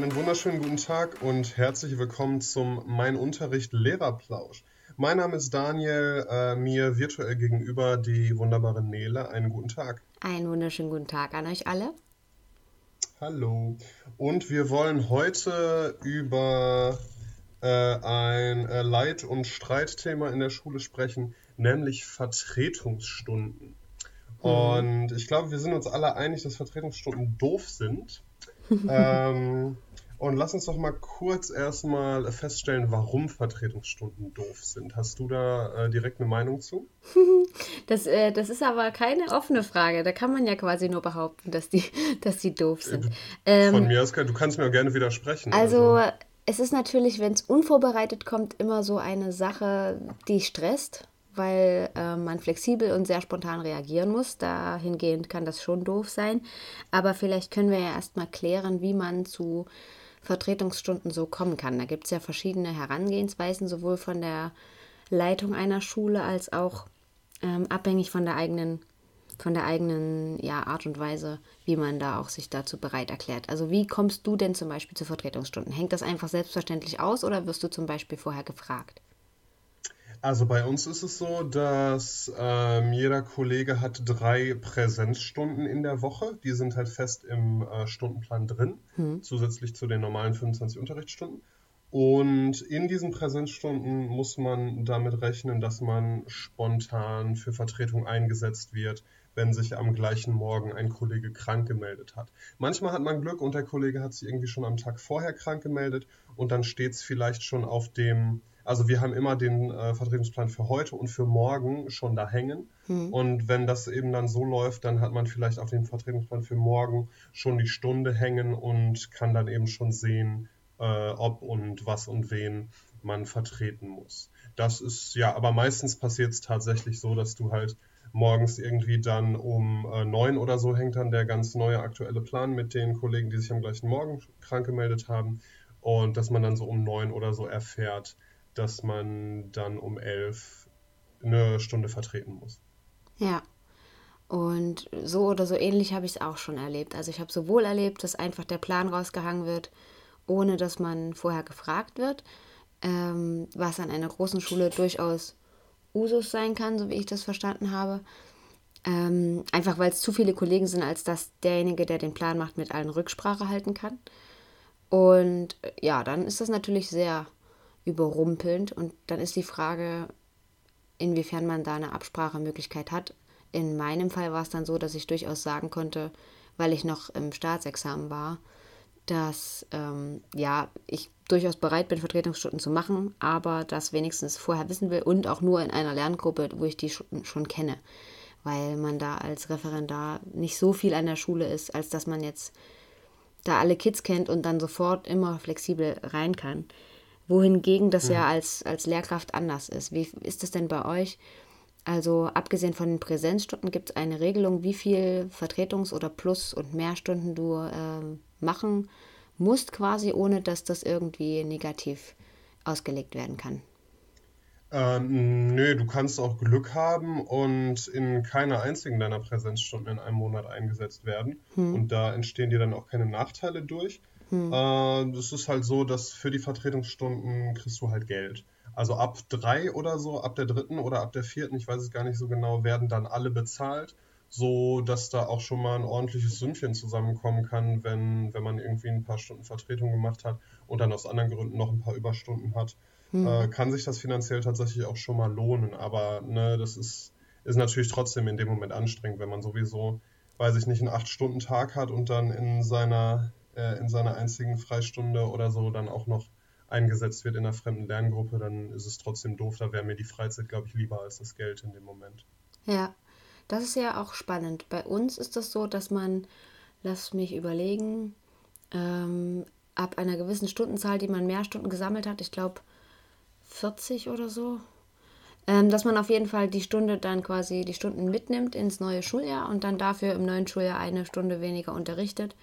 Einen wunderschönen guten Tag und herzlich willkommen zum Mein Unterricht Lehrerplausch. Mein Name ist Daniel, äh, mir virtuell gegenüber die wunderbare Nele. Einen guten Tag. Einen wunderschönen guten Tag an euch alle. Hallo. Und wir wollen heute über äh, ein äh, Leit- und Streitthema in der Schule sprechen, nämlich Vertretungsstunden. Mhm. Und ich glaube, wir sind uns alle einig, dass Vertretungsstunden doof sind. ähm, und lass uns doch mal kurz erstmal feststellen, warum Vertretungsstunden doof sind. Hast du da äh, direkt eine Meinung zu? Das, äh, das ist aber keine offene Frage. Da kann man ja quasi nur behaupten, dass die, dass die doof sind. Äh, von ähm, mir aus, du kannst mir gerne widersprechen. Also, also. es ist natürlich, wenn es unvorbereitet kommt, immer so eine Sache, die stresst weil äh, man flexibel und sehr spontan reagieren muss. Dahingehend kann das schon doof sein. Aber vielleicht können wir ja erstmal klären, wie man zu Vertretungsstunden so kommen kann. Da gibt es ja verschiedene Herangehensweisen, sowohl von der Leitung einer Schule als auch ähm, abhängig von der eigenen, von der eigenen ja, Art und Weise, wie man da auch sich dazu bereit erklärt. Also wie kommst du denn zum Beispiel zu Vertretungsstunden? Hängt das einfach selbstverständlich aus oder wirst du zum Beispiel vorher gefragt? Also bei uns ist es so, dass ähm, jeder Kollege hat drei Präsenzstunden in der Woche. Die sind halt fest im äh, Stundenplan drin, hm. zusätzlich zu den normalen 25 Unterrichtsstunden. Und in diesen Präsenzstunden muss man damit rechnen, dass man spontan für Vertretung eingesetzt wird, wenn sich am gleichen Morgen ein Kollege krank gemeldet hat. Manchmal hat man Glück und der Kollege hat sich irgendwie schon am Tag vorher krank gemeldet und dann steht es vielleicht schon auf dem also wir haben immer den äh, Vertretungsplan für heute und für morgen schon da hängen. Hm. Und wenn das eben dann so läuft, dann hat man vielleicht auf dem Vertretungsplan für morgen schon die Stunde hängen und kann dann eben schon sehen, äh, ob und was und wen man vertreten muss. Das ist ja, aber meistens passiert es tatsächlich so, dass du halt morgens irgendwie dann um äh, neun oder so hängt dann der ganz neue aktuelle Plan mit den Kollegen, die sich am gleichen Morgen krank gemeldet haben. Und dass man dann so um neun oder so erfährt, dass man dann um elf eine Stunde vertreten muss. Ja. Und so oder so ähnlich habe ich es auch schon erlebt. Also ich habe sowohl erlebt, dass einfach der Plan rausgehangen wird, ohne dass man vorher gefragt wird, ähm, was an einer großen Schule durchaus Usus sein kann, so wie ich das verstanden habe. Ähm, einfach weil es zu viele Kollegen sind, als dass derjenige, der den Plan macht, mit allen Rücksprache halten kann. Und äh, ja, dann ist das natürlich sehr überrumpelnd. Und dann ist die Frage, inwiefern man da eine Absprachemöglichkeit hat. In meinem Fall war es dann so, dass ich durchaus sagen konnte, weil ich noch im Staatsexamen war, dass ähm, ja, ich durchaus bereit bin, Vertretungsstunden zu machen, aber das wenigstens vorher wissen will und auch nur in einer Lerngruppe, wo ich die schon, schon kenne, weil man da als Referendar nicht so viel an der Schule ist, als dass man jetzt da alle Kids kennt und dann sofort immer flexibel rein kann wohingegen das mhm. ja als, als Lehrkraft anders ist. Wie ist das denn bei euch? Also abgesehen von den Präsenzstunden gibt es eine Regelung, wie viel Vertretungs- oder Plus- und Mehrstunden du äh, machen musst, quasi, ohne dass das irgendwie negativ ausgelegt werden kann. Ähm, nö, du kannst auch Glück haben und in keiner einzigen deiner Präsenzstunden in einem Monat eingesetzt werden. Hm. Und da entstehen dir dann auch keine Nachteile durch. Hm. Äh, es ist halt so, dass für die Vertretungsstunden kriegst du halt Geld. Also ab drei oder so, ab der dritten oder ab der vierten, ich weiß es gar nicht so genau, werden dann alle bezahlt, so dass da auch schon mal ein ordentliches Sümmchen zusammenkommen kann, wenn, wenn man irgendwie ein paar Stunden Vertretung gemacht hat und dann aus anderen Gründen noch ein paar Überstunden hat. Hm. Äh, kann sich das finanziell tatsächlich auch schon mal lohnen, aber ne, das ist, ist natürlich trotzdem in dem Moment anstrengend, wenn man sowieso, weiß ich nicht, einen acht stunden tag hat und dann in seiner äh, in seiner einzigen Freistunde oder so dann auch noch eingesetzt wird in einer fremden Lerngruppe, dann ist es trotzdem doof. Da wäre mir die Freizeit, glaube ich, lieber als das Geld in dem Moment. Ja, das ist ja auch spannend. Bei uns ist das so, dass man, lass mich überlegen, ähm, ab einer gewissen Stundenzahl, die man mehr Stunden gesammelt hat, ich glaube 40 oder so, ähm, dass man auf jeden Fall die Stunde dann quasi die Stunden mitnimmt ins neue Schuljahr und dann dafür im neuen Schuljahr eine Stunde weniger unterrichtet.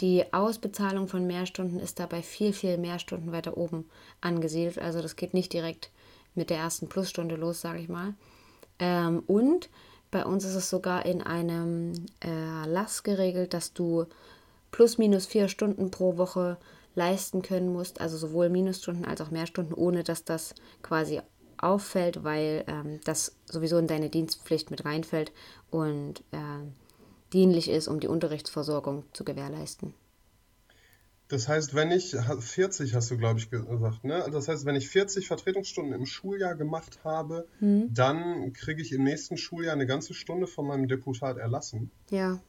Die Ausbezahlung von Mehrstunden ist dabei viel, viel mehr Stunden weiter oben angesiedelt. Also das geht nicht direkt mit der ersten Plusstunde los, sage ich mal. Ähm, und bei uns ist es sogar in einem Erlass geregelt, dass du plus minus vier Stunden pro Woche leisten können musst, also sowohl Minusstunden als auch Mehrstunden, ohne dass das quasi auffällt, weil ähm, das sowieso in deine Dienstpflicht mit reinfällt und äh, dienlich ist, um die Unterrichtsversorgung zu gewährleisten. Das heißt, wenn ich 40 hast du, glaube ich, gesagt, ne? Das heißt, wenn ich 40 Vertretungsstunden im Schuljahr gemacht habe, hm. dann kriege ich im nächsten Schuljahr eine ganze Stunde von meinem Deputat erlassen. Ja.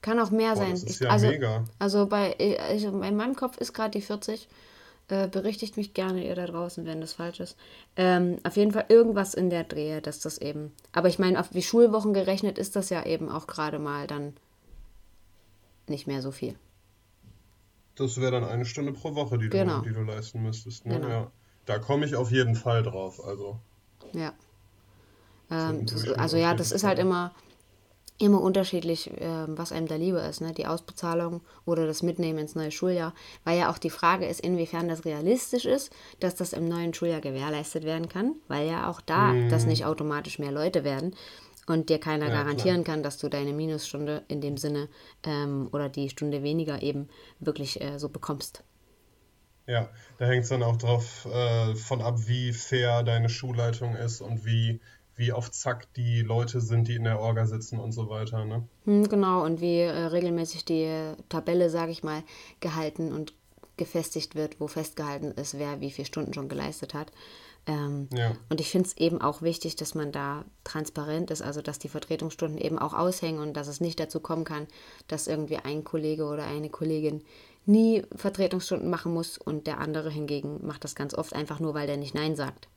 Kann auch mehr Boah, sein. Das ist ja also, mega. Also bei also in meinem Kopf ist gerade die 40. Äh, berichtigt mich gerne ihr da draußen, wenn das falsch ist. Ähm, auf jeden Fall irgendwas in der Drehe, dass das eben. Aber ich meine, auf die Schulwochen gerechnet ist das ja eben auch gerade mal dann nicht mehr so viel. Das wäre dann eine Stunde pro Woche, die, genau. du, die du leisten müsstest. Ne? Genau. Ja. Da komme ich auf jeden Fall drauf. Also. Ja. Ähm, das, also ja, das ist halt immer, immer unterschiedlich, äh, was einem da lieber ist. Ne? Die Ausbezahlung oder das Mitnehmen ins neue Schuljahr. Weil ja auch die Frage ist, inwiefern das realistisch ist, dass das im neuen Schuljahr gewährleistet werden kann. Weil ja auch da mm. das nicht automatisch mehr Leute werden und dir keiner ja, garantieren klar. kann, dass du deine Minusstunde in dem Sinne ähm, oder die Stunde weniger eben wirklich äh, so bekommst. Ja, da hängt es dann auch drauf äh, von ab, wie fair deine Schulleitung ist und wie, wie auf Zack die Leute sind, die in der Orga sitzen und so weiter. Ne? Hm, genau, und wie äh, regelmäßig die Tabelle, sage ich mal, gehalten und gefestigt wird, wo festgehalten ist, wer wie viele Stunden schon geleistet hat. Ähm, ja. Und ich finde es eben auch wichtig, dass man da transparent ist, also dass die Vertretungsstunden eben auch aushängen und dass es nicht dazu kommen kann, dass irgendwie ein Kollege oder eine Kollegin nie Vertretungsstunden machen muss und der andere hingegen macht das ganz oft einfach nur, weil der nicht Nein sagt.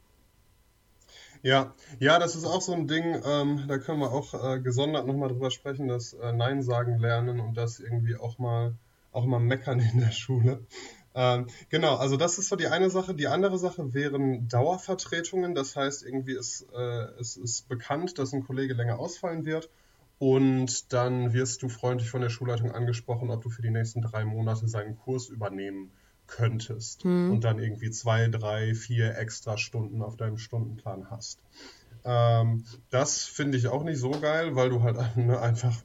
Ja, ja, das ist auch so ein Ding, ähm, da können wir auch äh, gesondert nochmal drüber sprechen, das äh, Nein sagen lernen und das irgendwie auch mal, auch mal meckern in der Schule. Ähm, genau, also das ist so die eine Sache. Die andere Sache wären Dauervertretungen. Das heißt, irgendwie ist äh, es ist bekannt, dass ein Kollege länger ausfallen wird. Und dann wirst du freundlich von der Schulleitung angesprochen, ob du für die nächsten drei Monate seinen Kurs übernehmen könntest. Hm. Und dann irgendwie zwei, drei, vier extra Stunden auf deinem Stundenplan hast. Ähm, das finde ich auch nicht so geil, weil du halt ne, einfach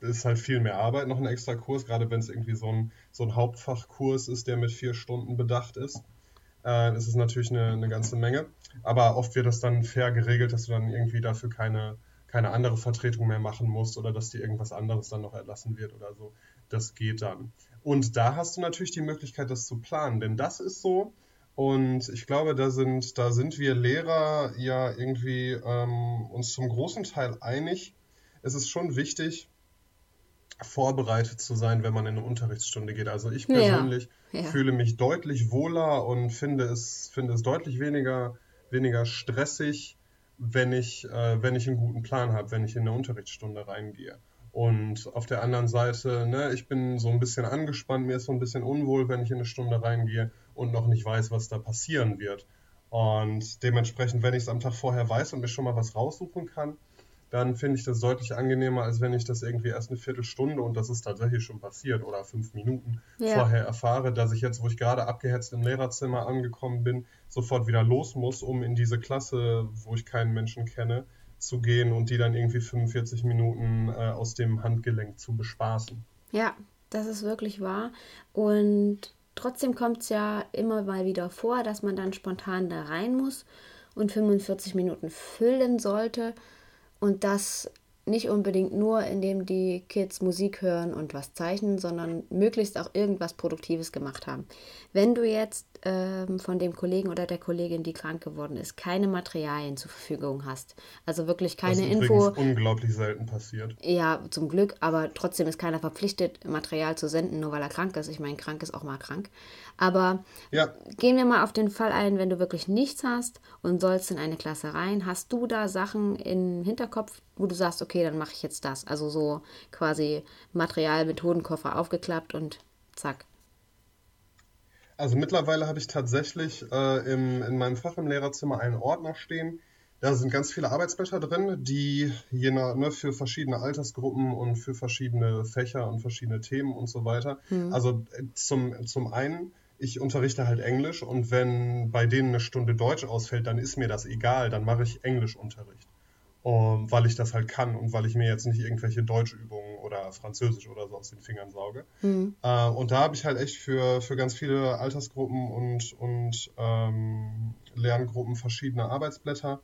ist halt viel mehr Arbeit, noch ein extra Kurs, gerade wenn es irgendwie so ein, so ein Hauptfachkurs ist, der mit vier Stunden bedacht ist. Äh, ist es natürlich eine, eine ganze Menge. Aber oft wird das dann fair geregelt, dass du dann irgendwie dafür keine, keine andere Vertretung mehr machen musst oder dass dir irgendwas anderes dann noch erlassen wird oder so. Das geht dann. Und da hast du natürlich die Möglichkeit, das zu planen, denn das ist so. Und ich glaube, da sind, da sind wir Lehrer ja irgendwie ähm, uns zum großen Teil einig. Es ist schon wichtig, vorbereitet zu sein, wenn man in eine Unterrichtsstunde geht. Also ich persönlich ja, ja. fühle mich deutlich wohler und finde es, finde es deutlich weniger, weniger stressig, wenn ich, äh, wenn ich einen guten Plan habe, wenn ich in eine Unterrichtsstunde reingehe. Und auf der anderen Seite, ne, ich bin so ein bisschen angespannt, mir ist so ein bisschen unwohl, wenn ich in eine Stunde reingehe und noch nicht weiß, was da passieren wird. Und dementsprechend, wenn ich es am Tag vorher weiß und mir schon mal was raussuchen kann, dann finde ich das deutlich angenehmer, als wenn ich das irgendwie erst eine Viertelstunde und das ist tatsächlich schon passiert oder fünf Minuten ja. vorher erfahre, dass ich jetzt, wo ich gerade abgehetzt im Lehrerzimmer angekommen bin, sofort wieder los muss, um in diese Klasse, wo ich keinen Menschen kenne, zu gehen und die dann irgendwie 45 Minuten äh, aus dem Handgelenk zu bespaßen. Ja, das ist wirklich wahr. Und trotzdem kommt es ja immer mal wieder vor, dass man dann spontan da rein muss und 45 Minuten füllen sollte. Und das nicht unbedingt nur, indem die Kids Musik hören und was zeichnen, sondern möglichst auch irgendwas Produktives gemacht haben. Wenn du jetzt ähm, von dem Kollegen oder der Kollegin, die krank geworden ist, keine Materialien zur Verfügung hast, also wirklich keine das ist Info. unglaublich selten passiert. Ja, zum Glück, aber trotzdem ist keiner verpflichtet, Material zu senden, nur weil er krank ist. Ich meine, krank ist auch mal krank. Aber ja. gehen wir mal auf den Fall ein, wenn du wirklich nichts hast und sollst in eine Klasse rein, hast du da Sachen im Hinterkopf, wo du sagst, okay, dann mache ich jetzt das. Also so quasi Material, Methodenkoffer aufgeklappt und zack. Also mittlerweile habe ich tatsächlich äh, im, in meinem Fach im Lehrerzimmer einen Ordner stehen. Da sind ganz viele Arbeitsblätter drin, die je nach, ne, für verschiedene Altersgruppen und für verschiedene Fächer und verschiedene Themen und so weiter. Hm. Also äh, zum, zum einen ich unterrichte halt Englisch und wenn bei denen eine Stunde Deutsch ausfällt, dann ist mir das egal, dann mache ich Englischunterricht. Um, weil ich das halt kann und weil ich mir jetzt nicht irgendwelche Deutschübungen oder Französisch oder so aus den Fingern sauge. Mhm. Uh, und da habe ich halt echt für, für ganz viele Altersgruppen und, und ähm, Lerngruppen verschiedene Arbeitsblätter,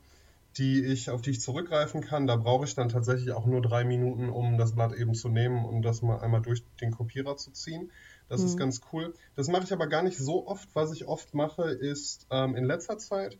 die ich, auf die ich zurückgreifen kann. Da brauche ich dann tatsächlich auch nur drei Minuten, um das Blatt eben zu nehmen und das mal einmal durch den Kopierer zu ziehen. Das mhm. ist ganz cool. Das mache ich aber gar nicht so oft. Was ich oft mache, ist ähm, in letzter Zeit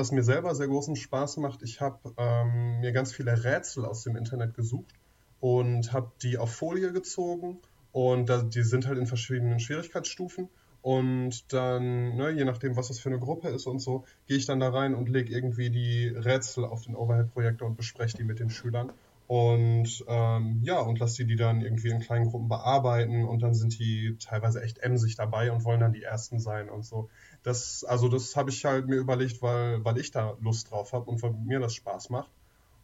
was mir selber sehr großen Spaß macht, ich habe ähm, mir ganz viele Rätsel aus dem Internet gesucht und habe die auf Folie gezogen und da, die sind halt in verschiedenen Schwierigkeitsstufen und dann, ne, je nachdem, was das für eine Gruppe ist und so, gehe ich dann da rein und lege irgendwie die Rätsel auf den Overhead-Projektor und bespreche die mit den Schülern. Und ähm, ja, und lasse die die dann irgendwie in kleinen Gruppen bearbeiten und dann sind die teilweise echt emsig dabei und wollen dann die Ersten sein und so. Das, also das habe ich halt mir überlegt, weil, weil ich da Lust drauf habe und weil mir das Spaß macht.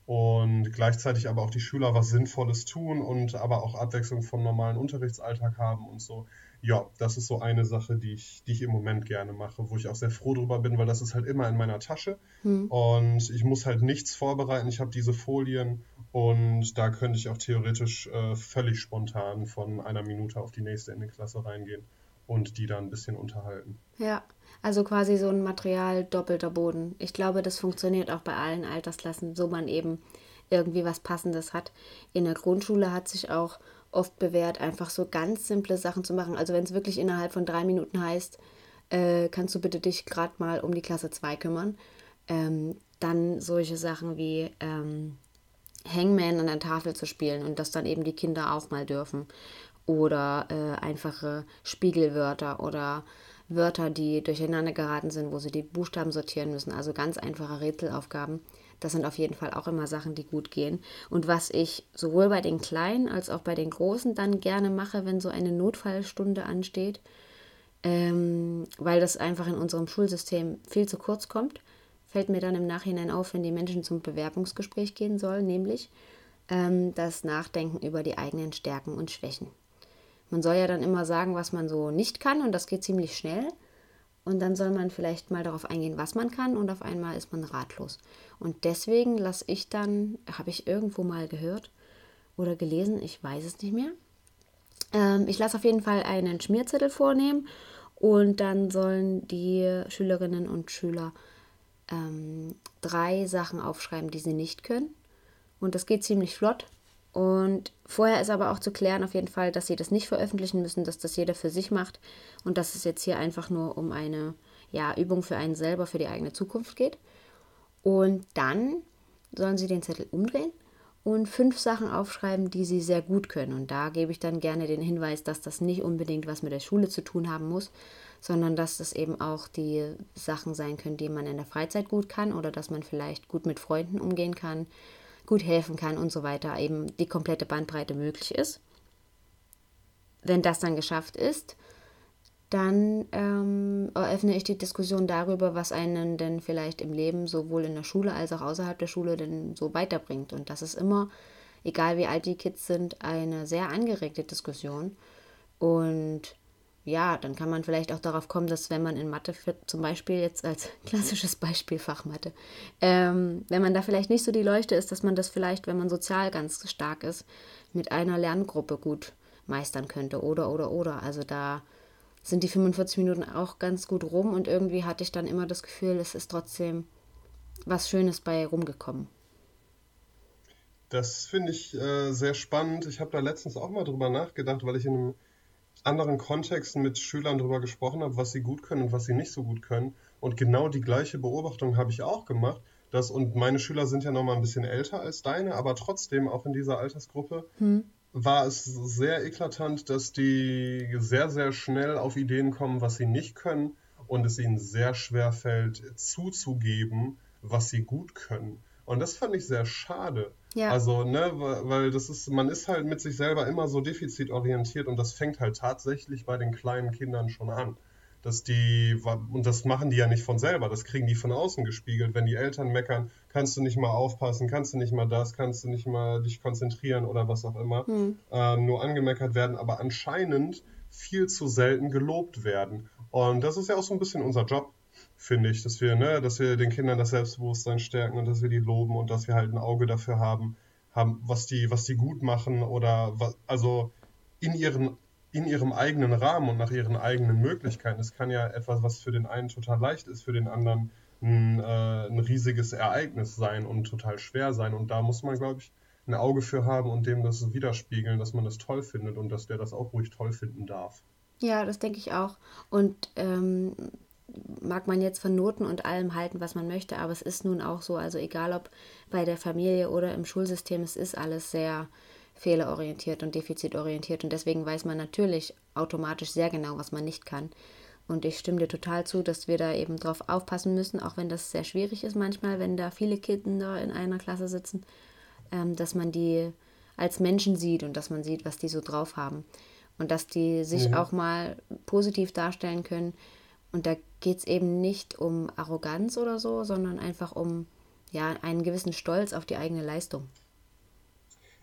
Und gleichzeitig aber auch die Schüler was Sinnvolles tun und aber auch Abwechslung vom normalen Unterrichtsalltag haben und so. Ja, das ist so eine Sache, die ich, die ich im Moment gerne mache, wo ich auch sehr froh drüber bin, weil das ist halt immer in meiner Tasche hm. und ich muss halt nichts vorbereiten. Ich habe diese Folien und da könnte ich auch theoretisch äh, völlig spontan von einer Minute auf die nächste in die Klasse reingehen und die dann ein bisschen unterhalten. Ja, also quasi so ein Material doppelter Boden. Ich glaube, das funktioniert auch bei allen Altersklassen, so man eben irgendwie was Passendes hat. In der Grundschule hat sich auch oft bewährt, einfach so ganz simple Sachen zu machen. Also wenn es wirklich innerhalb von drei Minuten heißt, äh, kannst du bitte dich gerade mal um die Klasse 2 kümmern. Ähm, dann solche Sachen wie ähm, Hangman an der Tafel zu spielen und das dann eben die Kinder auch mal dürfen. Oder äh, einfache Spiegelwörter oder Wörter, die durcheinander geraten sind, wo sie die Buchstaben sortieren müssen. Also ganz einfache Rätselaufgaben. Das sind auf jeden Fall auch immer Sachen, die gut gehen. Und was ich sowohl bei den Kleinen als auch bei den Großen dann gerne mache, wenn so eine Notfallstunde ansteht, ähm, weil das einfach in unserem Schulsystem viel zu kurz kommt, fällt mir dann im Nachhinein auf, wenn die Menschen zum Bewerbungsgespräch gehen sollen, nämlich ähm, das Nachdenken über die eigenen Stärken und Schwächen. Man soll ja dann immer sagen, was man so nicht kann und das geht ziemlich schnell. Und dann soll man vielleicht mal darauf eingehen, was man kann und auf einmal ist man ratlos. Und deswegen lasse ich dann, habe ich irgendwo mal gehört oder gelesen, ich weiß es nicht mehr. Ähm, ich lasse auf jeden Fall einen Schmierzettel vornehmen und dann sollen die Schülerinnen und Schüler ähm, drei Sachen aufschreiben, die sie nicht können. Und das geht ziemlich flott. Und vorher ist aber auch zu klären auf jeden Fall, dass sie das nicht veröffentlichen müssen, dass das jeder für sich macht und dass es jetzt hier einfach nur um eine ja, Übung für einen selber, für die eigene Zukunft geht. Und dann sollen sie den Zettel umdrehen und fünf Sachen aufschreiben, die sie sehr gut können. Und da gebe ich dann gerne den Hinweis, dass das nicht unbedingt was mit der Schule zu tun haben muss, sondern dass das eben auch die Sachen sein können, die man in der Freizeit gut kann oder dass man vielleicht gut mit Freunden umgehen kann gut helfen kann und so weiter, eben die komplette Bandbreite möglich ist. Wenn das dann geschafft ist, dann ähm, eröffne ich die Diskussion darüber, was einen denn vielleicht im Leben sowohl in der Schule als auch außerhalb der Schule denn so weiterbringt. Und das ist immer, egal wie alt die Kids sind, eine sehr angeregte Diskussion. Und ja, dann kann man vielleicht auch darauf kommen, dass wenn man in Mathe, zum Beispiel jetzt als klassisches Beispiel Fachmathe, ähm, wenn man da vielleicht nicht so die Leuchte ist, dass man das vielleicht, wenn man sozial ganz stark ist, mit einer Lerngruppe gut meistern könnte. Oder, oder, oder. Also da sind die 45 Minuten auch ganz gut rum und irgendwie hatte ich dann immer das Gefühl, es ist trotzdem was Schönes bei rumgekommen. Das finde ich äh, sehr spannend. Ich habe da letztens auch mal drüber nachgedacht, weil ich in einem anderen Kontexten mit Schülern darüber gesprochen habe, was sie gut können und was sie nicht so gut können. Und genau die gleiche Beobachtung habe ich auch gemacht. Dass, und meine Schüler sind ja noch mal ein bisschen älter als deine, aber trotzdem auch in dieser Altersgruppe hm. war es sehr eklatant, dass die sehr, sehr schnell auf Ideen kommen, was sie nicht können und es ihnen sehr schwer fällt, zuzugeben, was sie gut können. Und das fand ich sehr schade. Ja. Also, ne, weil das ist, man ist halt mit sich selber immer so defizitorientiert und das fängt halt tatsächlich bei den kleinen Kindern schon an. Dass die, und das machen die ja nicht von selber, das kriegen die von außen gespiegelt. Wenn die Eltern meckern, kannst du nicht mal aufpassen, kannst du nicht mal das, kannst du nicht mal dich konzentrieren oder was auch immer, hm. ähm, nur angemeckert werden, aber anscheinend viel zu selten gelobt werden. Und das ist ja auch so ein bisschen unser Job. Finde ich, dass wir, ne, dass wir den Kindern das Selbstbewusstsein stärken und dass wir die loben und dass wir halt ein Auge dafür haben, haben, was die, was die gut machen oder was, also in ihren in ihrem eigenen Rahmen und nach ihren eigenen Möglichkeiten. Es kann ja etwas, was für den einen total leicht ist, für den anderen ein, äh, ein riesiges Ereignis sein und total schwer sein. Und da muss man, glaube ich, ein Auge für haben und dem das widerspiegeln, dass man das toll findet und dass der das auch ruhig toll finden darf. Ja, das denke ich auch. Und ähm, mag man jetzt von Noten und allem halten, was man möchte, aber es ist nun auch so, also egal ob bei der Familie oder im Schulsystem, es ist alles sehr fehlerorientiert und defizitorientiert und deswegen weiß man natürlich automatisch sehr genau, was man nicht kann. Und ich stimme dir total zu, dass wir da eben drauf aufpassen müssen, auch wenn das sehr schwierig ist manchmal, wenn da viele Kinder in einer Klasse sitzen, ähm, dass man die als Menschen sieht und dass man sieht, was die so drauf haben. Und dass die sich ja. auch mal positiv darstellen können. Und da geht es eben nicht um Arroganz oder so, sondern einfach um ja, einen gewissen Stolz auf die eigene Leistung.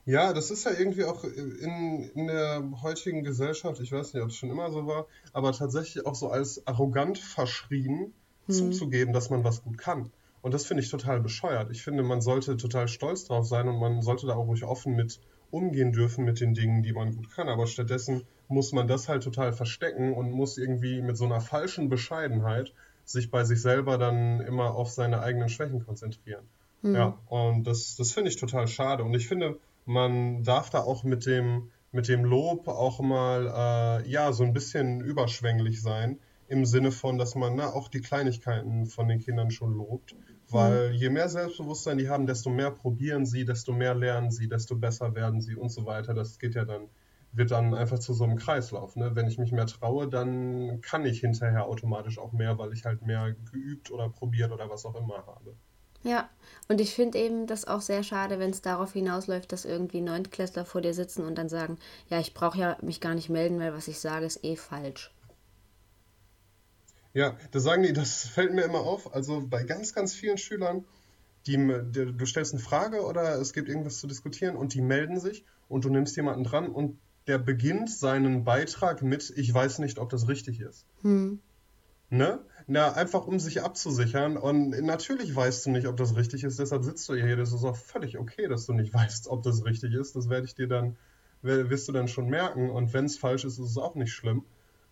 Ja, das ist ja irgendwie auch in, in der heutigen Gesellschaft, ich weiß nicht, ob es schon immer so war, aber tatsächlich auch so als arrogant verschrien hm. zuzugeben, dass man was gut kann. Und das finde ich total bescheuert. Ich finde, man sollte total stolz drauf sein und man sollte da auch ruhig offen mit umgehen dürfen mit den Dingen, die man gut kann. Aber stattdessen muss man das halt total verstecken und muss irgendwie mit so einer falschen Bescheidenheit sich bei sich selber dann immer auf seine eigenen Schwächen konzentrieren. Hm. Ja, und das, das finde ich total schade. Und ich finde, man darf da auch mit dem, mit dem Lob auch mal äh, ja so ein bisschen überschwänglich sein, im Sinne von, dass man na, auch die Kleinigkeiten von den Kindern schon lobt. Weil mhm. je mehr Selbstbewusstsein die haben, desto mehr probieren sie, desto mehr lernen sie, desto besser werden sie und so weiter. Das geht ja dann, wird dann einfach zu so einem Kreislauf. Ne? Wenn ich mich mehr traue, dann kann ich hinterher automatisch auch mehr, weil ich halt mehr geübt oder probiert oder was auch immer habe. Ja, und ich finde eben das auch sehr schade, wenn es darauf hinausläuft, dass irgendwie Neuntklässler vor dir sitzen und dann sagen, ja, ich brauche ja mich gar nicht melden, weil was ich sage, ist eh falsch. Ja, das sagen die, das fällt mir immer auf. Also bei ganz, ganz vielen Schülern, die, die, du stellst eine Frage oder es gibt irgendwas zu diskutieren und die melden sich und du nimmst jemanden dran und der beginnt seinen Beitrag mit, ich weiß nicht, ob das richtig ist. Hm. Ne? Na, einfach um sich abzusichern. Und natürlich weißt du nicht, ob das richtig ist, deshalb sitzt du hier. Das ist auch völlig okay, dass du nicht weißt, ob das richtig ist. Das werde ich dir dann, wirst du dann schon merken. Und wenn es falsch ist, ist es auch nicht schlimm.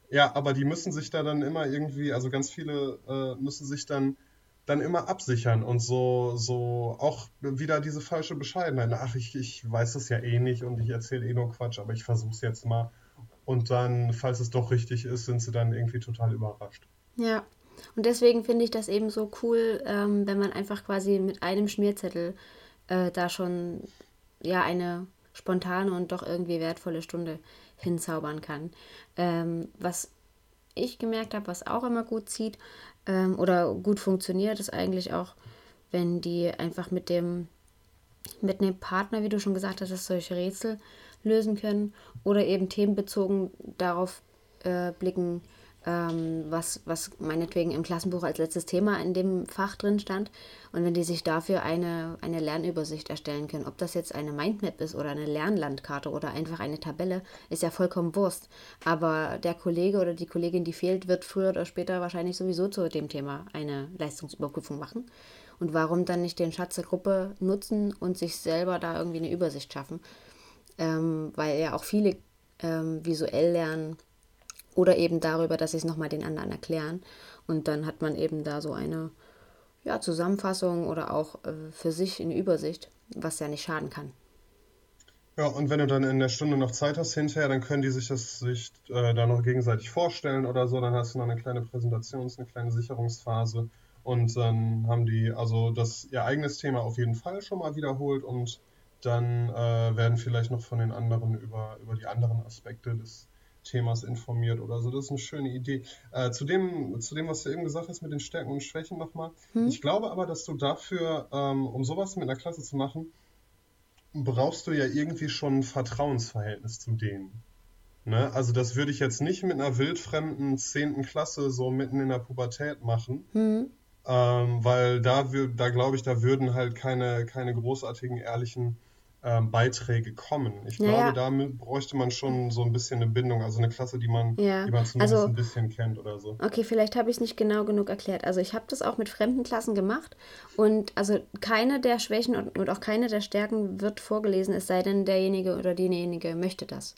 Ja, aber die müssen sich da dann immer irgendwie, also ganz viele äh, müssen sich dann dann immer absichern und so, so auch wieder diese falsche Bescheidenheit. Ach, ich, ich weiß das ja eh nicht und ich erzähle eh nur Quatsch, aber ich versuche es jetzt mal. Und dann, falls es doch richtig ist, sind sie dann irgendwie total überrascht. Ja, und deswegen finde ich das eben so cool, ähm, wenn man einfach quasi mit einem Schmierzettel äh, da schon ja eine spontane und doch irgendwie wertvolle Stunde hinzaubern kann. Ähm, was ich gemerkt habe, was auch immer gut zieht ähm, oder gut funktioniert, ist eigentlich auch, wenn die einfach mit dem mit einem Partner, wie du schon gesagt hast, solche Rätsel lösen können oder eben themenbezogen darauf äh, blicken, ähm, was, was meinetwegen im Klassenbuch als letztes Thema in dem Fach drin stand. Und wenn die sich dafür eine, eine Lernübersicht erstellen können, ob das jetzt eine Mindmap ist oder eine Lernlandkarte oder einfach eine Tabelle, ist ja vollkommen Wurst. Aber der Kollege oder die Kollegin, die fehlt, wird früher oder später wahrscheinlich sowieso zu dem Thema eine Leistungsüberprüfung machen. Und warum dann nicht den Schatz der Gruppe nutzen und sich selber da irgendwie eine Übersicht schaffen? Ähm, weil ja auch viele ähm, visuell lernen oder eben darüber, dass sie es nochmal den anderen erklären. Und dann hat man eben da so eine ja, Zusammenfassung oder auch äh, für sich eine Übersicht, was ja nicht schaden kann. Ja, und wenn du dann in der Stunde noch Zeit hast hinterher, dann können die sich das sich äh, da noch gegenseitig vorstellen oder so. Dann hast du noch eine kleine Präsentation, eine kleine Sicherungsphase. Und dann haben die also das ihr eigenes Thema auf jeden Fall schon mal wiederholt und dann äh, werden vielleicht noch von den anderen über, über die anderen Aspekte des Themas informiert oder so. Das ist eine schöne Idee. Äh, zu, dem, zu dem, was du eben gesagt hast mit den Stärken und Schwächen nochmal. Hm? Ich glaube aber, dass du dafür, ähm, um sowas mit einer Klasse zu machen, brauchst du ja irgendwie schon ein Vertrauensverhältnis zu denen. Ne? Also das würde ich jetzt nicht mit einer wildfremden 10. Klasse so mitten in der Pubertät machen. Hm. Ähm, weil da, da glaube ich, da würden halt keine, keine großartigen, ehrlichen ähm, Beiträge kommen. Ich Naja. glaube, damit bräuchte man schon so ein bisschen eine Bindung, also eine Klasse, die man, Ja, die man zumindest also ein bisschen kennt oder so. Okay, vielleicht habe ich es nicht genau genug erklärt. Also ich habe das auch mit fremden Klassen gemacht und also keine der Schwächen und, und auch keine der Stärken wird vorgelesen, es sei denn, derjenige oder diejenige möchte das.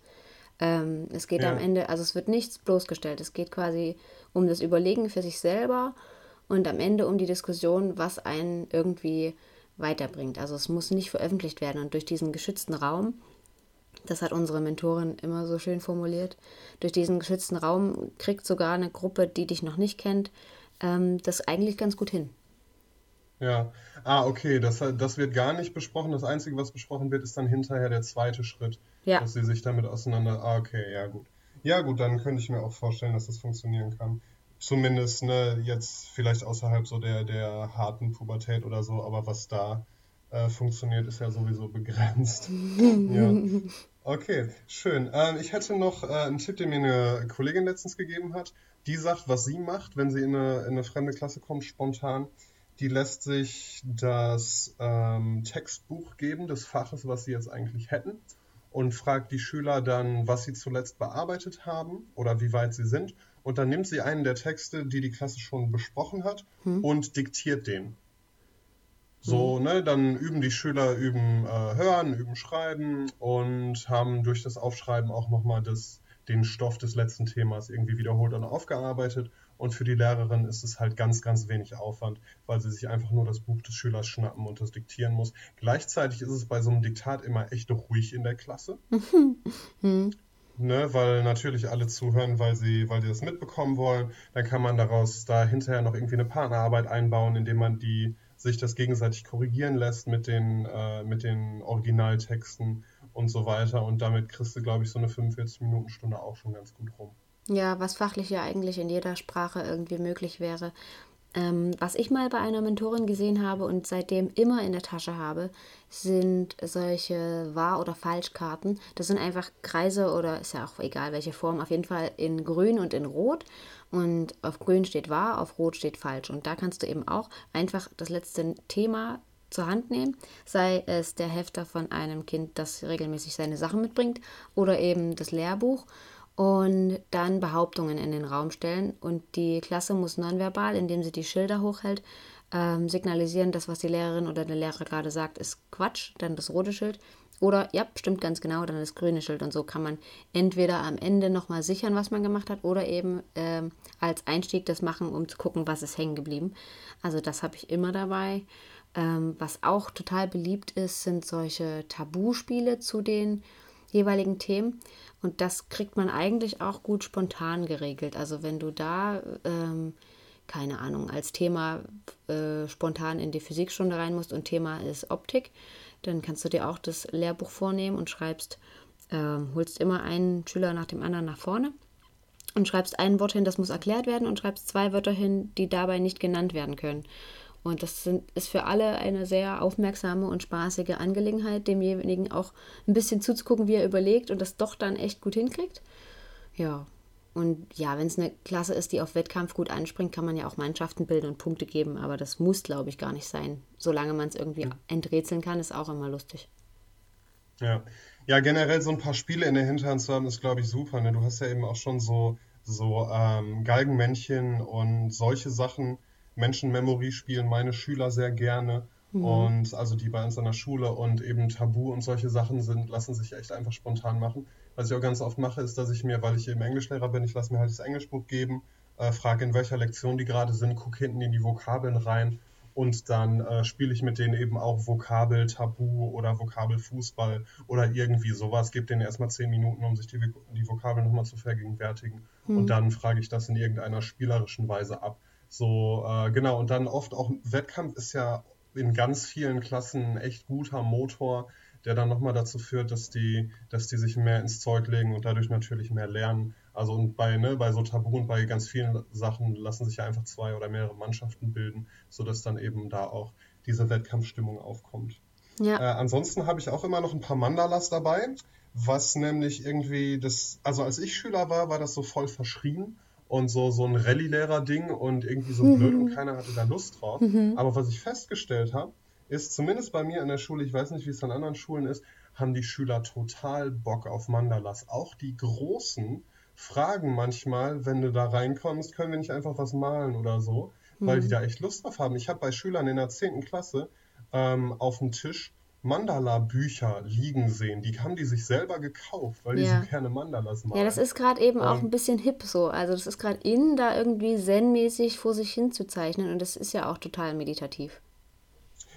Ähm, es geht am Ja, Ende, also es wird nichts bloßgestellt. Es geht quasi um das Überlegen für sich selber und am Ende um die Diskussion, was einen irgendwie weiterbringt. Also es muss nicht veröffentlicht werden und durch diesen geschützten Raum das hat unsere Mentorin immer so schön formuliert. Durch diesen geschützten Raum kriegt sogar eine Gruppe, die dich noch nicht kennt, ähm, das eigentlich ganz gut hin. ja. Ah, okay, das, das wird gar nicht besprochen. Das Einzige, was besprochen wird, ist dann hinterher der zweite Schritt, Ja, dass sie sich damit auseinander. Ah, okay, ja, gut. Ja, gut, dann könnte ich mir auch vorstellen, dass das funktionieren kann. Zumindest, ne, jetzt vielleicht außerhalb so der, der harten Pubertät oder so, aber was da äh, funktioniert, ist ja sowieso begrenzt. Ja. Okay, schön. Ähm, ich hätte noch äh, einen Tipp, den mir eine Kollegin letztens gegeben hat. Die sagt, was sie macht, wenn sie in eine, in eine fremde Klasse kommt, spontan. Die lässt sich das ähm, Textbuch geben des Faches, was sie jetzt eigentlich hätten, und fragt die Schüler dann, was sie zuletzt bearbeitet haben oder wie weit sie sind. Und dann nimmt sie einen der Texte, die die Klasse schon besprochen hat, und diktiert den. So, ne, dann üben die Schüler, üben äh, Hören, üben Schreiben und haben durch das Aufschreiben auch nochmal das, den Stoff des letzten Themas irgendwie wiederholt und aufgearbeitet. Und für die Lehrerin ist es halt ganz, ganz wenig Aufwand, weil sie sich einfach nur das Buch des Schülers schnappen und das diktieren muss. Gleichzeitig ist es bei so einem Diktat immer echt ruhig in der Klasse. Ne, weil natürlich alle zuhören, weil sie, weil sie das mitbekommen wollen. Dann kann man daraus da hinterher noch irgendwie eine Partnerarbeit einbauen, indem man die sich das gegenseitig korrigieren lässt mit den, äh, mit den Originaltexten und so weiter. Und damit kriegst du, glaube ich, so eine 45-Minuten-Stunde auch schon ganz gut rum. ja, was fachlich ja eigentlich in jeder Sprache irgendwie möglich wäre. Ähm, was ich mal bei einer Mentorin gesehen habe und seitdem immer in der Tasche habe, sind solche Wahr- oder Falschkarten. Das sind einfach Kreise oder ist ja auch egal welche Form, auf jeden Fall in grün und in rot. Und auf grün steht wahr, auf rot steht falsch. Und da kannst du eben auch einfach das letzte Thema zur Hand nehmen, sei es der Hefter von einem Kind, das regelmäßig seine Sachen mitbringt, oder eben das Lehrbuch und dann Behauptungen in den Raum stellen. Und die Klasse muss nonverbal, indem sie die Schilder hochhält, ähm, signalisieren, dass was die Lehrerin oder der Lehrer gerade sagt, ist Quatsch, dann das rote Schild. Oder ja, stimmt ganz genau, dann das grüne Schild. Und so kann man entweder am Ende nochmal sichern, was man gemacht hat, oder eben ähm, als Einstieg das machen, um zu gucken, was ist hängen geblieben. Also das habe ich immer dabei. Ähm, was auch total beliebt ist, sind solche Tabuspiele zu den jeweiligen Themen. Und das kriegt man eigentlich auch gut spontan geregelt. Also wenn du da, ähm, keine Ahnung, als Thema äh, spontan in die Physikstunde rein musst und Thema ist Optik, dann kannst du dir auch das Lehrbuch vornehmen und schreibst, ähm, holst immer einen Schüler nach dem anderen nach vorne und schreibst ein Wort hin, das muss erklärt werden und schreibst zwei Wörter hin, die dabei nicht genannt werden können. Und das sind, ist für alle eine sehr aufmerksame und spaßige Angelegenheit, demjenigen auch ein bisschen zuzugucken, wie er überlegt und das doch dann echt gut hinkriegt. Ja. Und ja, wenn es eine Klasse ist, die auf Wettkampf gut anspringt, kann man ja auch Mannschaften bilden und Punkte geben, aber das muss, glaube ich, gar nicht sein. Solange man es irgendwie enträtseln kann, ist auch immer lustig. Ja. Ja, generell so ein paar Spiele in der Hinterhand zu haben, ist, glaube ich, super. Ne? Du hast ja eben auch schon so, so ähm, Galgenmännchen und solche Sachen. Menschenmemory spielen meine Schüler sehr gerne. Und also die bei uns an der Schule und eben Tabu und solche Sachen sind, lassen sich echt einfach spontan machen. Was ich auch ganz oft mache, ist, dass ich mir, weil ich eben Englischlehrer bin, ich lasse mir halt das Englischbuch geben, äh, frage, in welcher Lektion die gerade sind, gucke hinten in die Vokabeln rein und dann äh, spiele ich mit denen eben auch Vokabel Tabu oder Vokabel Fußball oder irgendwie sowas. Gebe denen erstmal zehn Minuten, um sich die, die Vokabeln nochmal zu vergegenwärtigen. Und dann frage ich das in irgendeiner spielerischen Weise ab. So, äh, genau, und dann oft auch Wettkampf ist ja in ganz vielen Klassen ein echt guter Motor, der dann nochmal dazu führt, dass die, dass die sich mehr ins Zeug legen und dadurch natürlich mehr lernen. Also und bei, ne, bei so Tabu und bei ganz vielen Sachen lassen sich ja einfach zwei oder mehrere Mannschaften bilden, sodass dann eben da auch diese Wettkampfstimmung aufkommt. Äh, Ja, ansonsten habe ich auch immer noch ein paar Mandalas dabei, was nämlich irgendwie das, also als ich Schüler war, war das so voll verschrien und so, so ein Rallye-Lehrer-Ding und irgendwie so blöd und keiner hatte da Lust drauf. Aber was ich festgestellt habe, ist zumindest bei mir in der Schule, ich weiß nicht, wie es an anderen Schulen ist, haben die Schüler total Bock auf Mandalas. Auch die Großen fragen manchmal, wenn du da reinkommst, können wir nicht einfach was malen oder so, mhm. weil die mhm. da echt Lust drauf haben. Ich habe bei Schülern in der 10. Klasse ähm, auf dem Tisch Mandala-Bücher liegen sehen. Die haben die sich selber gekauft, weil die so gerne Mandalas machen. Ja, das ist gerade eben und auch ein bisschen hip so. Also das ist gerade in, da irgendwie zen-mäßig vor sich hin zu zeichnen und das ist ja auch total meditativ.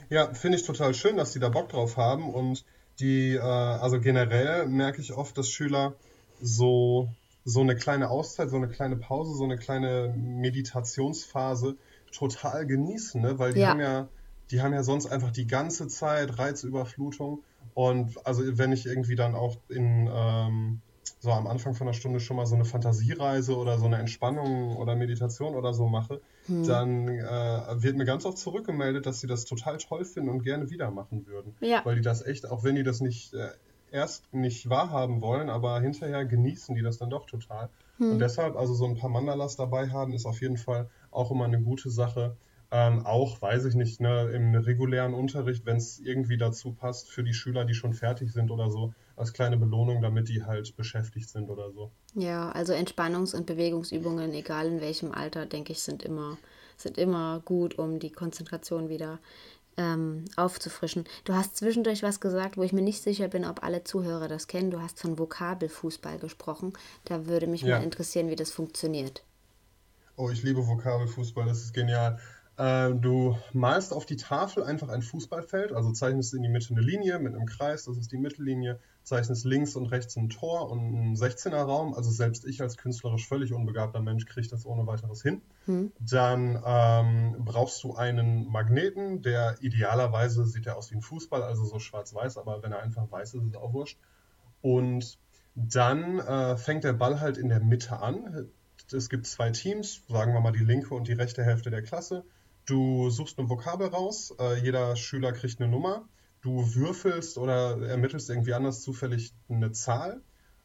Ja, finde ich total schön, dass die da Bock drauf haben und die, äh, also generell merke ich oft, dass Schüler so, so eine kleine Auszeit, so eine kleine Pause, so eine kleine Meditationsphase total genießen, ne? weil die ja. haben ja die haben ja sonst einfach die ganze Zeit Reizüberflutung. Und also wenn ich irgendwie dann auch in ähm, so am Anfang von der Stunde schon mal so eine Fantasiereise oder so eine Entspannung oder Meditation oder so mache, hm. dann äh, wird mir ganz oft zurückgemeldet, dass sie das total toll finden und gerne wieder machen würden. Ja. Weil die das echt, auch wenn die das nicht äh, erst nicht wahrhaben wollen, aber hinterher genießen die das dann doch total. Hm. Und deshalb, also so ein paar Mandalas dabei haben, ist auf jeden Fall auch immer eine gute Sache. Ähm, auch, weiß ich nicht, ne, im regulären Unterricht, wenn es irgendwie dazu passt, für die Schüler, die schon fertig sind oder so, als kleine Belohnung, damit die halt beschäftigt sind oder so. Ja, also Entspannungs- und Bewegungsübungen, egal in welchem Alter, denke ich, sind immer, sind immer gut, um die Konzentration wieder ähm, aufzufrischen. Du hast zwischendurch was gesagt, wo ich mir nicht sicher bin, ob alle Zuhörer das kennen. Du hast von Vokabelfußball gesprochen. Da würde mich ja. mal interessieren, wie das funktioniert. Oh, ich liebe Vokabelfußball, das ist genial. Äh, du malst auf die Tafel einfach ein Fußballfeld, also zeichnest in die Mitte eine Linie mit einem Kreis, das ist die Mittellinie, zeichnest links und rechts ein Tor und einen 16er Raum, also selbst ich als künstlerisch völlig unbegabter Mensch kriege das ohne weiteres hin. Hm. Dann ähm, brauchst du einen Magneten, der idealerweise sieht er aus wie ein Fußball, also so schwarz-weiß, aber wenn er einfach weiß ist, ist es auch wurscht. Und dann äh, fängt der Ball halt in der Mitte an. Es gibt zwei Teams, sagen wir mal die linke und die rechte Hälfte der Klasse. Du suchst eine Vokabel raus, äh, jeder Schüler kriegt eine Nummer, du würfelst oder ermittelst irgendwie anders zufällig eine Zahl,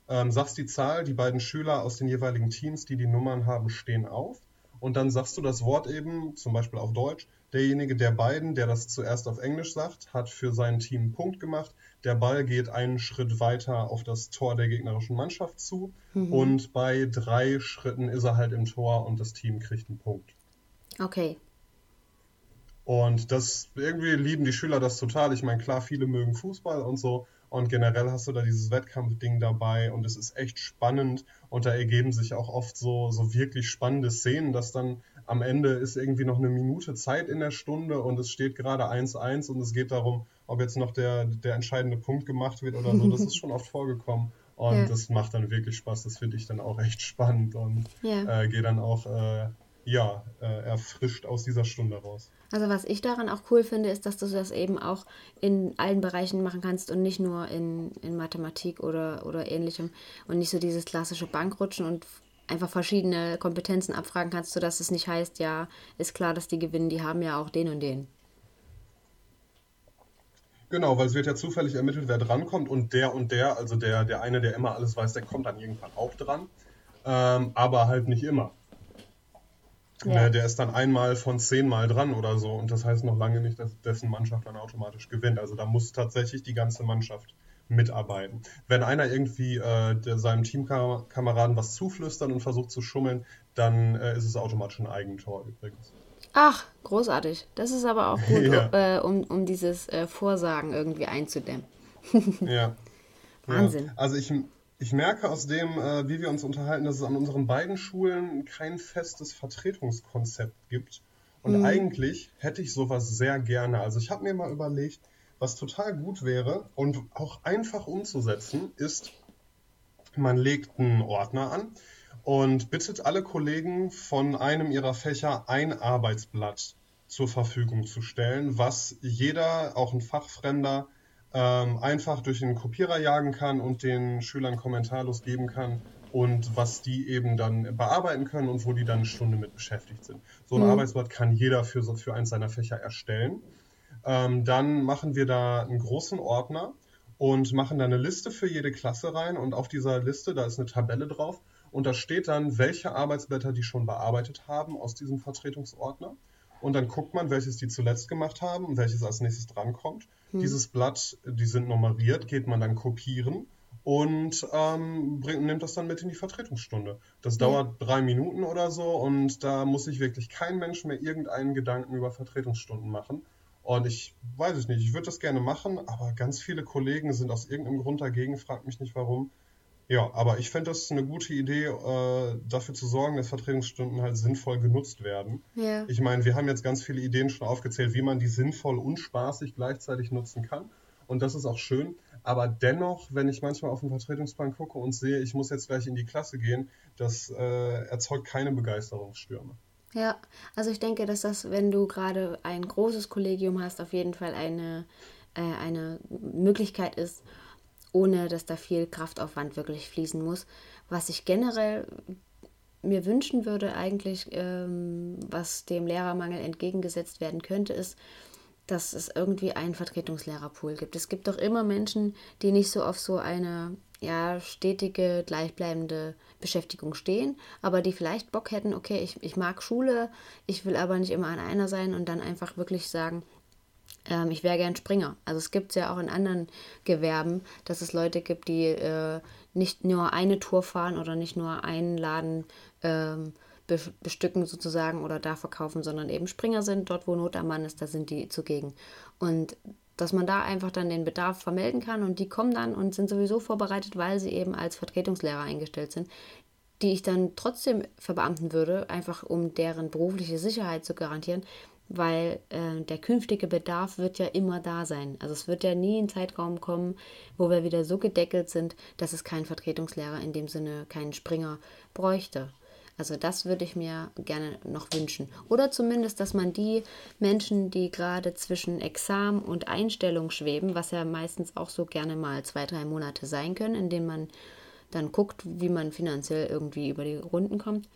ähm, sagst die Zahl, die beiden Schüler aus den jeweiligen Teams, die die Nummern haben, stehen auf und dann sagst du das Wort eben, zum Beispiel auf Deutsch. Derjenige der beiden, der das zuerst auf Englisch sagt, hat für sein Team einen Punkt gemacht. Der Ball geht einen Schritt weiter auf das Tor der gegnerischen Mannschaft zu mhm. und bei drei Schritten ist er halt im Tor und das Team kriegt einen Punkt. Okay, und das irgendwie lieben die Schüler das total. Ich meine, klar, viele mögen Fußball und so. Und generell hast du da dieses Wettkampfding dabei und es ist echt spannend und da ergeben sich auch oft so, so wirklich spannende Szenen, dass dann am Ende ist irgendwie noch eine Minute Zeit in der Stunde und es steht gerade 1-1 und es geht darum, ob jetzt noch der, der entscheidende Punkt gemacht wird oder so. Das ist schon oft vorgekommen und ja. das macht dann wirklich Spaß. Das finde ich dann auch echt spannend und ja. äh, gehe dann auch äh, ja, äh, erfrischt aus dieser Stunde raus. Also was ich daran auch cool finde, ist, dass du das eben auch in allen Bereichen machen kannst und nicht nur in, in Mathematik oder, oder ähnlichem und nicht so dieses klassische Bankrutschen und einfach verschiedene Kompetenzen abfragen kannst, sodass es nicht heißt, ja, ist klar, dass die gewinnen, die haben ja auch den und den. Genau, weil es wird ja zufällig ermittelt, wer drankommt und der und der, also der, der eine, der immer alles weiß, der kommt dann irgendwann auch dran, ähm, aber halt nicht immer. Ja. Ne, der ist dann einmal von zehnmal dran oder so und das heißt noch lange nicht, dass dessen Mannschaft dann automatisch gewinnt. Also da muss tatsächlich die ganze Mannschaft mitarbeiten. Wenn einer irgendwie äh, der, seinem Teamkameraden was zuflüstert und versucht zu schummeln, dann äh, ist es automatisch ein Eigentor übrigens. Ach, großartig. Das ist aber auch gut, ja. äh, um, um dieses äh, Vorsagen irgendwie einzudämmen. ja. Wahnsinn. Ja. Also ich, ich merke aus dem, äh, wie wir uns unterhalten, dass es an unseren beiden Schulen kein festes Vertretungskonzept gibt. Und mhm. eigentlich hätte ich sowas sehr gerne. Also ich habe mir mal überlegt, was total gut wäre und auch einfach umzusetzen, ist, man legt einen Ordner an und bittet alle Kollegen von einem ihrer Fächer ein Arbeitsblatt zur Verfügung zu stellen, was jeder, auch ein Fachfremder, ähm, einfach durch den Kopierer jagen kann und den Schülern kommentarlos geben kann und was die eben dann bearbeiten können und wo die dann eine Stunde mit beschäftigt sind. So ein mhm. Arbeitsblatt kann jeder für, für eins seiner Fächer erstellen. Ähm, dann machen wir da einen großen Ordner und machen da eine Liste für jede Klasse rein und auf dieser Liste, da ist eine Tabelle drauf und da steht dann, welche Arbeitsblätter die schon bearbeitet haben aus diesem Vertretungsordner und dann guckt man, welches die zuletzt gemacht haben und welches als nächstes drankommt. Hm. Dieses Blatt, die sind nummeriert, geht man dann kopieren und ähm, bringt, nimmt das dann mit in die Vertretungsstunde. Das ja. dauert drei Minuten oder so und da muss sich wirklich kein Mensch mehr irgendeinen Gedanken über Vertretungsstunden machen. Und ich weiß es nicht, ich würde das gerne machen, aber ganz viele Kollegen sind aus irgendeinem Grund dagegen, fragt mich nicht warum. Ja, aber ich fände das eine gute Idee, äh, dafür zu sorgen, dass Vertretungsstunden halt sinnvoll genutzt werden. Ja. Ich meine, wir haben jetzt ganz viele Ideen schon aufgezählt, wie man die sinnvoll und spaßig gleichzeitig nutzen kann. Und das ist auch schön. Aber dennoch, wenn ich manchmal auf den Vertretungsplan gucke und sehe, ich muss jetzt gleich in die Klasse gehen, das äh, erzeugt keine Begeisterungsstürme. Ja, also ich denke, dass das, wenn du gerade ein großes Kollegium hast, auf jeden Fall eine, äh, eine Möglichkeit ist, ohne dass da viel Kraftaufwand wirklich fließen muss. Was ich generell mir wünschen würde, eigentlich, ähm, was dem Lehrermangel entgegengesetzt werden könnte, ist, dass es irgendwie einen Vertretungslehrerpool gibt. Es gibt doch immer Menschen, die nicht so auf so eine ja, stetige, gleichbleibende Beschäftigung stehen, aber die vielleicht Bock hätten, okay, ich, ich mag Schule, ich will aber nicht immer an einer sein und dann einfach wirklich sagen, ähm, ich wäre gern Springer. Also es gibt es ja auch in anderen Gewerben, dass es Leute gibt, die äh, nicht nur eine Tour fahren oder nicht nur einen Laden ähm, bestücken sozusagen oder da verkaufen, sondern eben Springer sind. Dort, wo Not am Mann ist, da sind die zugegen. Und dass man da einfach dann den Bedarf vermelden kann und die kommen dann und sind sowieso vorbereitet, weil sie eben als Vertretungslehrer eingestellt sind, die ich dann trotzdem verbeamten würde, einfach um deren berufliche Sicherheit zu garantieren, weil äh, der künftige Bedarf wird ja immer da sein. Also es wird ja nie ein Zeitraum kommen, wo wir wieder so gedeckelt sind, dass es keinen Vertretungslehrer in dem Sinne, keinen Springer bräuchte. Also das würde ich mir gerne noch wünschen. Oder zumindest, dass man die Menschen, die gerade zwischen Examen und Einstellung schweben, was ja meistens auch so gerne mal zwei, drei Monate sein können, in denen man dann guckt, wie man finanziell irgendwie über die Runden kommt,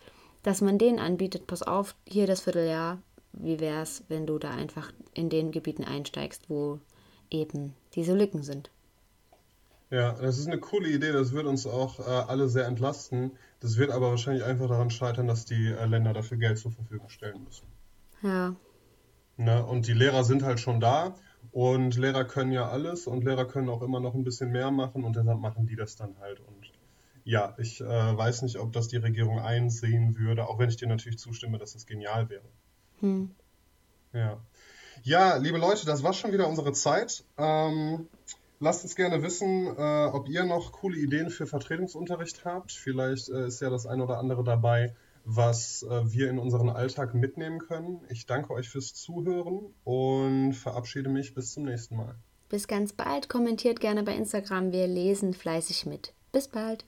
dass man denen anbietet, pass auf, hier das Vierteljahr, wie wäre es, wenn du da einfach in den Gebieten einsteigst, wo eben diese Lücken sind. Ja, das ist eine coole Idee, das wird uns auch äh, alle sehr entlasten. Das wird aber wahrscheinlich einfach daran scheitern, dass die äh, Länder dafür Geld zur Verfügung stellen müssen. Ja. Ne? Und die Lehrer sind halt schon da und Lehrer können ja alles und Lehrer können auch immer noch ein bisschen mehr machen und deshalb machen die das dann halt. Und ja, ich äh, weiß nicht, ob das die Regierung einsehen würde, auch wenn ich dir natürlich zustimme, dass das genial wäre. Hm. Ja. Ja, liebe Leute, das war schon wieder unsere Zeit. Ähm, lasst uns gerne wissen, äh, ob ihr noch coole Ideen für Vertretungsunterricht habt. Vielleicht äh, ist ja das eine oder andere dabei, was äh, wir in unseren Alltag mitnehmen können. Ich danke euch fürs Zuhören und verabschiede mich bis zum nächsten Mal. Bis ganz bald. Kommentiert gerne bei Instagram. Wir lesen fleißig mit. Bis bald.